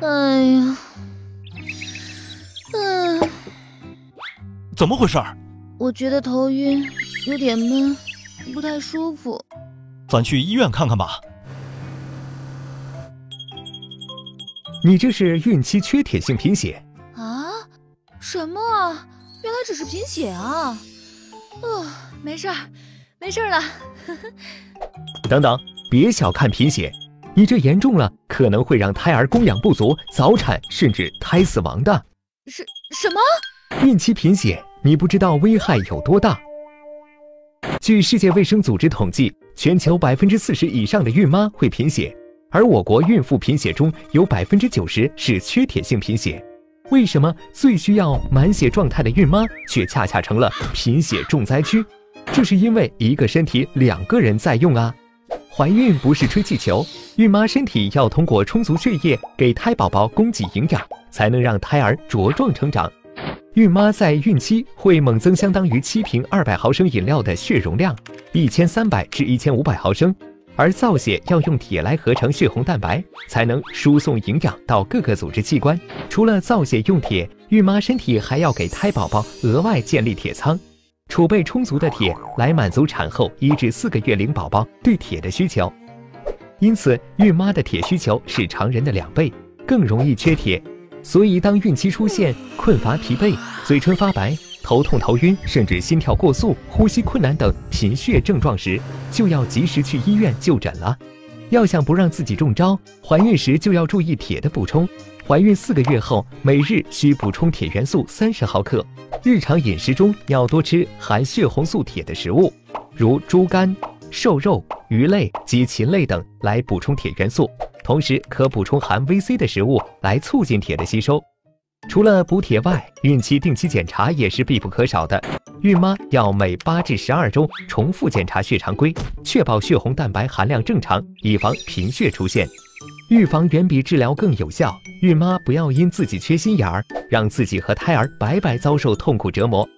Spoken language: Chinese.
哎呀，嗯，怎么回事？我觉得头晕，有点闷，不太舒服。咱去医院看看吧。你这是孕期缺铁性贫血啊？什么啊？原来只是贫血啊！哦，没事儿，没事儿了。等等，别小看贫血，你这严重了，可能会让胎儿供氧不足、早产，甚至胎死亡的。什什么？孕期贫血，你不知道危害有多大？据世界卫生组织统计，全球百分之四十以上的孕妈会贫血。而我国孕妇贫血中有百分之九十是缺铁性贫血，为什么最需要满血状态的孕妈却恰恰成了贫血重灾区？这是因为一个身体两个人在用啊！怀孕不是吹气球，孕妈身体要通过充足血液给胎宝宝供给营养，才能让胎儿茁壮成长。孕妈在孕期会猛增相当于七瓶二百毫升饮料的血容量，一千三百至一千五百毫升。而造血要用铁来合成血红蛋白，才能输送营养到各个组织器官。除了造血用铁，孕妈身体还要给胎宝宝额外建立铁仓，储备充足的铁来满足产后一至四个月龄宝宝对铁的需求。因此，孕妈的铁需求是常人的两倍，更容易缺铁。所以，当孕期出现困乏、疲惫、嘴唇发白。头痛、头晕，甚至心跳过速、呼吸困难等贫血症状时，就要及时去医院就诊了。要想不让自己中招，怀孕时就要注意铁的补充。怀孕四个月后，每日需补充铁元素三十毫克。日常饮食中要多吃含血红素铁的食物，如猪肝、瘦肉、鱼类及禽类等来补充铁元素。同时，可补充含 VC 的食物来促进铁的吸收。除了补铁外，孕期定期检查也是必不可少的。孕妈要每八至十二周重复检查血常规，确保血红蛋白含量正常，以防贫血出现。预防远比治疗更有效。孕妈不要因自己缺心眼儿，让自己和胎儿白白遭受痛苦折磨。